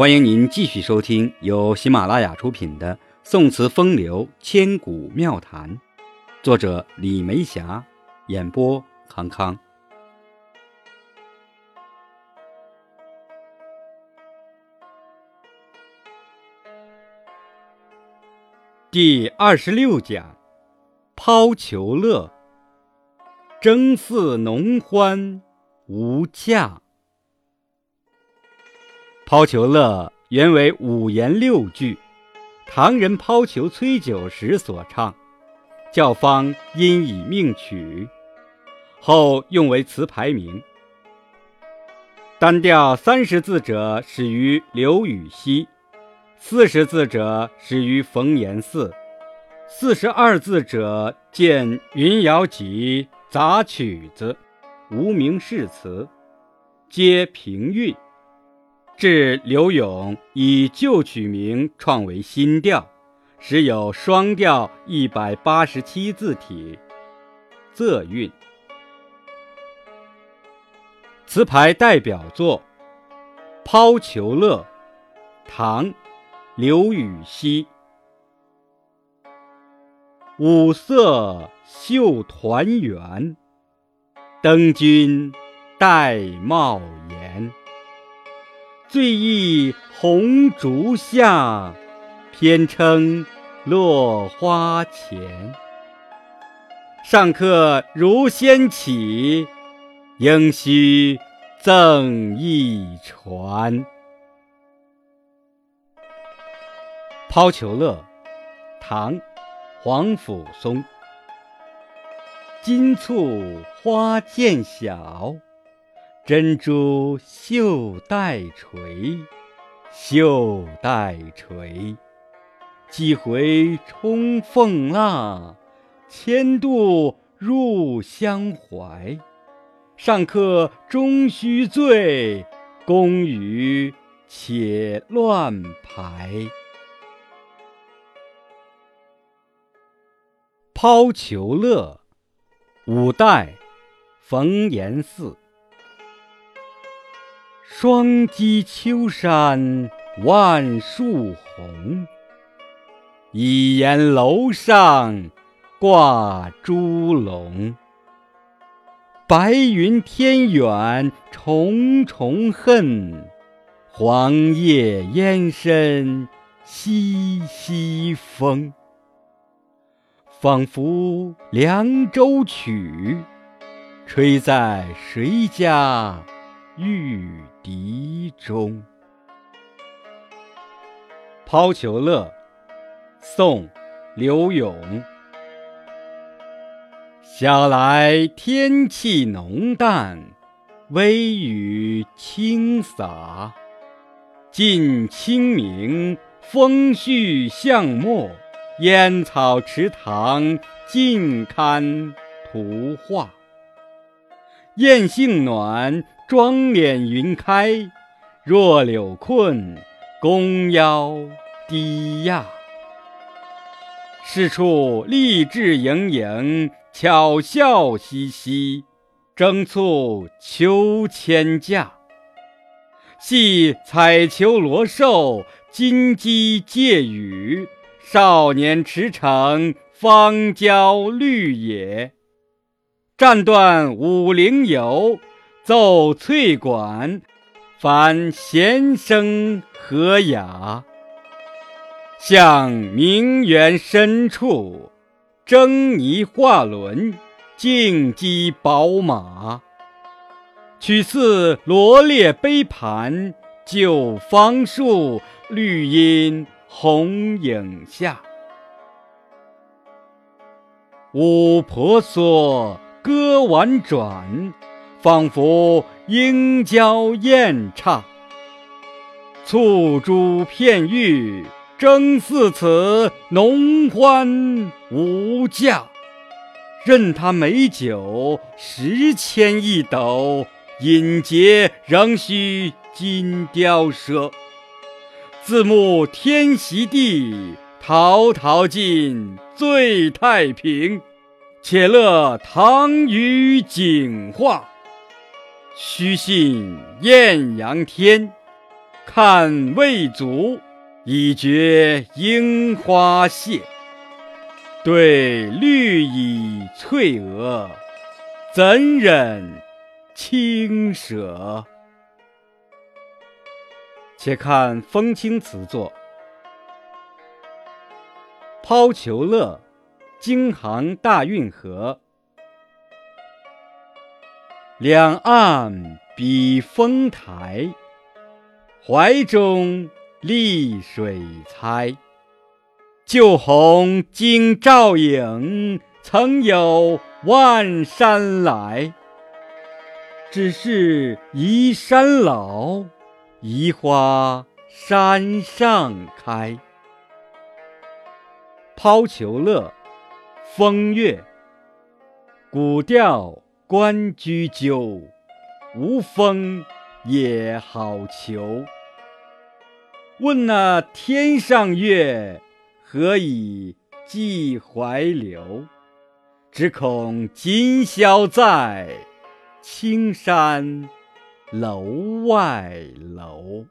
欢迎您继续收听由喜马拉雅出品的《宋词风流千古妙谈》，作者李梅霞，演播康康。第二十六讲：抛球乐，争似农欢无价。抛球乐原为五言六句，唐人抛球催酒时所唱，教坊因以命曲，后用为词牌名。单调三十字者始于刘禹锡，四十字者始于冯延巳，四十二字者见云瑶集杂曲子、无名氏词，皆平韵。至刘永以旧曲名创为新调，时有双调一百八十七字体，仄韵。词牌代表作《抛球乐》，唐·刘禹锡。五色绣团圆，登君戴帽檐。醉意红烛下，偏称落花前。上客如先起，应须赠一船。抛球乐，唐·黄甫松。金簇花渐小。珍珠绣带垂，绣带垂。几回冲凤浪，千度入香怀。上客终须醉，宫羽且乱排。抛球乐，五代，冯延巳。双击秋山万树红，一檐楼上挂朱笼。白云天远重重恨，黄叶烟深西西风。仿佛《凉州曲》，吹在谁家？玉笛中，抛球乐，宋·刘永。晓来天气浓淡，微雨轻洒。近清明，风絮巷陌，烟草池塘尽堪图画。燕性暖。妆敛云开，弱柳困，弓腰低亚。是处励志盈盈，巧笑嘻嘻，争促秋千架。系彩球罗绶，金鸡借羽，少年驰骋，芳郊绿野。战断五陵游。奏翠管，凡弦声和雅。向名园深处，争泥画轮，竞击宝马。取似罗列杯盘，就芳树，绿荫红影下。舞婆娑，歌婉转。仿佛莺娇燕唱，簇珠片玉，争似此农欢无价。任他美酒十千一斗，饮节仍须金雕赊。自慕天席地，陶陶尽醉太平。且乐唐虞景化。须信艳阳天，看未足，已觉樱花谢。对绿蚁翠娥，怎忍轻舍？且看风清词作《抛球乐》，京杭大运河，两岸比风台，怀中丽水猜。旧红今照影，曾有万山来。只是移山老，移花山上开。《抛球乐》风月，古调关雎鸠，无风也好逑。问那天上月？何以寄怀流？只恐今宵在，青山楼外楼。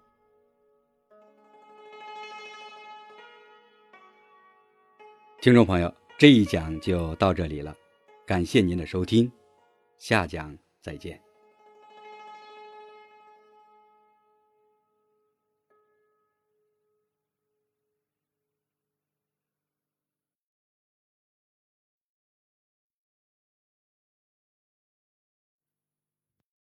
听众朋友，这一讲就到这里了，感谢您的收听，下讲再见。